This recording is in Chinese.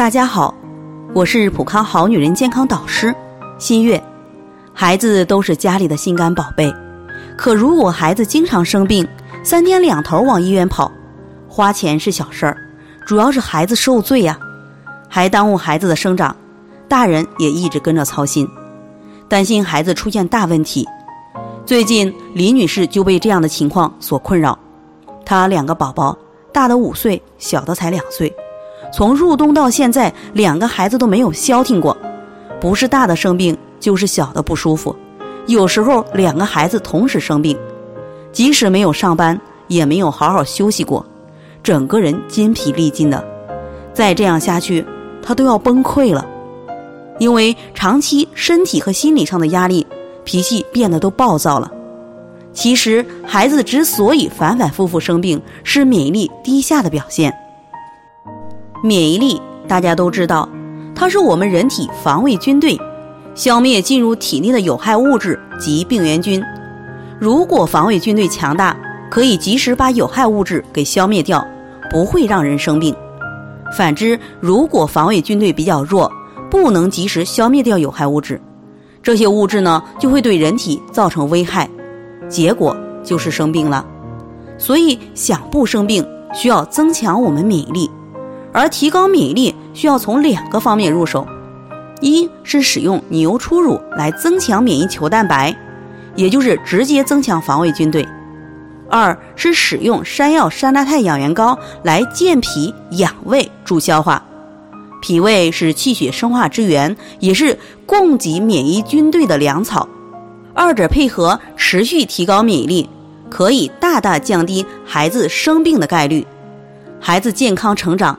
大家好，我是普康好女人健康导师新月。孩子都是家里的心肝宝贝，可如果孩子经常生病，三天两头往医院跑，花钱是小事儿，主要是孩子受罪呀，还耽误孩子的生长，大人也一直跟着操心，担心孩子出现大问题。最近李女士就被这样的情况所困扰，她两个宝宝，大的五岁，小的才两岁。从入冬到现在，两个孩子都没有消停过，不是大的生病，就是小的不舒服。有时候两个孩子同时生病，即使没有上班，也没有好好休息过，整个人筋疲力尽的。再这样下去，他都要崩溃了。因为长期身体和心理上的压力，脾气变得都暴躁了。其实，孩子之所以反反复复生病，是免疫力低下的表现。免疫力大家都知道，它是我们人体防卫军队，消灭进入体内的有害物质及病原菌。如果防卫军队强大，可以及时把有害物质给消灭掉，不会让人生病。反之，如果防卫军队比较弱，不能及时消灭掉有害物质，这些物质呢就会对人体造成危害，结果就是生病了。所以，想不生病，需要增强我们免疫力。而提高免疫力需要从两个方面入手，一是使用牛初乳来增强免疫球蛋白，也就是直接增强防卫军队；二是使用山药山楂肽养元膏来健脾养胃助消化。脾胃是气血生化之源，也是供给免疫军队的粮草，二者配合持续提高免疫力，可以大大降低孩子生病的概率，孩子健康成长。